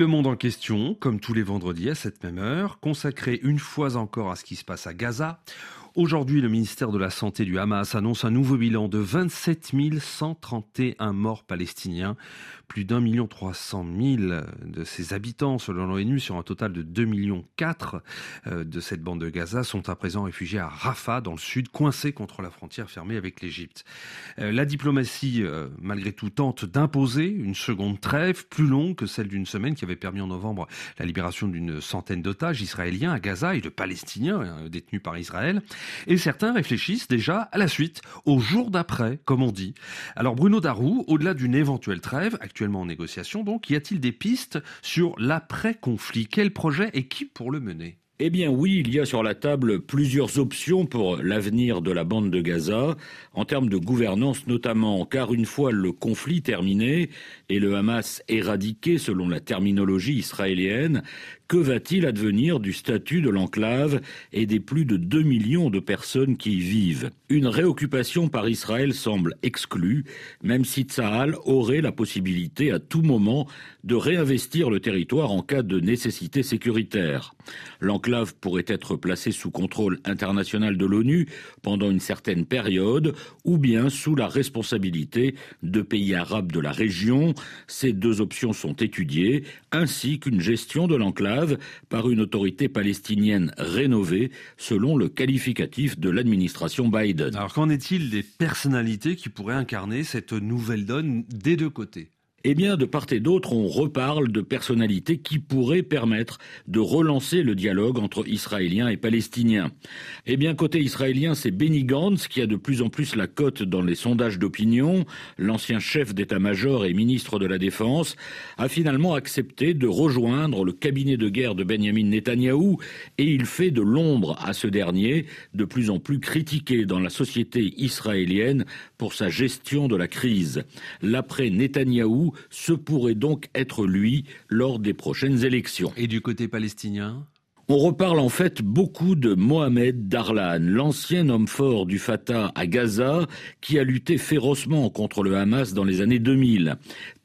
Le monde en question, comme tous les vendredis à cette même heure, consacré une fois encore à ce qui se passe à Gaza. Aujourd'hui, le ministère de la Santé du Hamas annonce un nouveau bilan de 27 131 morts palestiniens. Plus d'un million trois cent mille de ses habitants, selon l'ONU, sur un total de 2 millions 4 euh, de cette bande de Gaza, sont à présent réfugiés à Rafah, dans le sud, coincés contre la frontière fermée avec l'Égypte. Euh, la diplomatie, euh, malgré tout, tente d'imposer une seconde trêve plus longue que celle d'une semaine qui avait permis en novembre la libération d'une centaine d'otages israéliens à Gaza et de Palestiniens hein, détenus par Israël. Et certains réfléchissent déjà à la suite, au jour d'après, comme on dit. Alors Bruno Darou, au-delà d'une éventuelle trêve, actuellement en négociation donc, y a-t-il des pistes sur l'après-conflit? Quel projet et qui pour le mener? Eh bien oui, il y a sur la table plusieurs options pour l'avenir de la bande de Gaza, en termes de gouvernance notamment, car une fois le conflit terminé et le Hamas éradiqué selon la terminologie israélienne, que va-t-il advenir du statut de l'enclave et des plus de 2 millions de personnes qui y vivent? Une réoccupation par Israël semble exclue, même si Tsahal aurait la possibilité à tout moment de réinvestir le territoire en cas de nécessité sécuritaire. Pourrait être placée sous contrôle international de l'ONU pendant une certaine période ou bien sous la responsabilité de pays arabes de la région. Ces deux options sont étudiées, ainsi qu'une gestion de l'enclave par une autorité palestinienne rénovée selon le qualificatif de l'administration Biden. Alors qu'en est-il des personnalités qui pourraient incarner cette nouvelle donne des deux côtés? Eh bien, de part et d'autre, on reparle de personnalités qui pourraient permettre de relancer le dialogue entre Israéliens et Palestiniens. Eh bien, côté israélien, c'est Benny Gantz qui a de plus en plus la cote dans les sondages d'opinion. L'ancien chef d'état-major et ministre de la Défense a finalement accepté de rejoindre le cabinet de guerre de Benjamin Netanyahou et il fait de l'ombre à ce dernier, de plus en plus critiqué dans la société israélienne pour sa gestion de la crise. L'après Netanyahou ce pourrait donc être lui lors des prochaines élections. Et du côté palestinien? On reparle en fait beaucoup de Mohamed Darlan, l'ancien homme fort du Fatah à Gaza, qui a lutté férocement contre le Hamas dans les années 2000.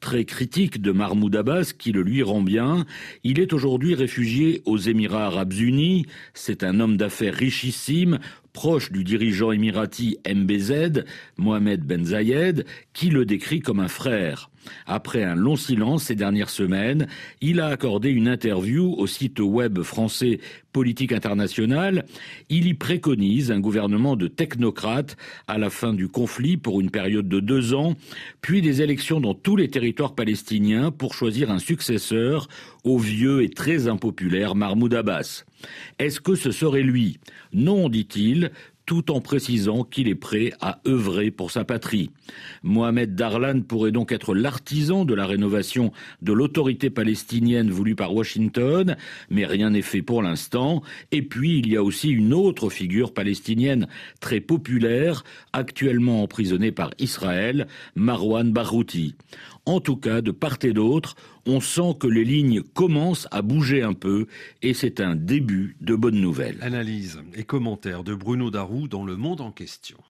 Très critique de Mahmoud Abbas, qui le lui rend bien, il est aujourd'hui réfugié aux Émirats arabes unis. C'est un homme d'affaires richissime, proche du dirigeant émirati MBZ, Mohamed Ben Zayed, qui le décrit comme un frère. Après un long silence ces dernières semaines, il a accordé une interview au site web français Politique internationale. Il y préconise un gouvernement de technocrates à la fin du conflit pour une période de deux ans, puis des élections dans tous les territoires palestiniens pour choisir un successeur au vieux et très impopulaire Mahmoud Abbas. Est-ce que ce serait lui? Non, dit-il, tout en précisant qu'il est prêt à œuvrer pour sa patrie. Mohamed Darlan pourrait donc être l'artisan de la rénovation de l'autorité palestinienne voulue par Washington, mais rien n'est fait pour l'instant. Et puis, il y a aussi une autre figure palestinienne très populaire, actuellement emprisonnée par Israël, Marwan Barouti. En tout cas, de part et d'autre, on sent que les lignes commencent à bouger un peu et c'est un début de bonnes nouvelles. Analyse et commentaires de Bruno Darou dans le monde en question.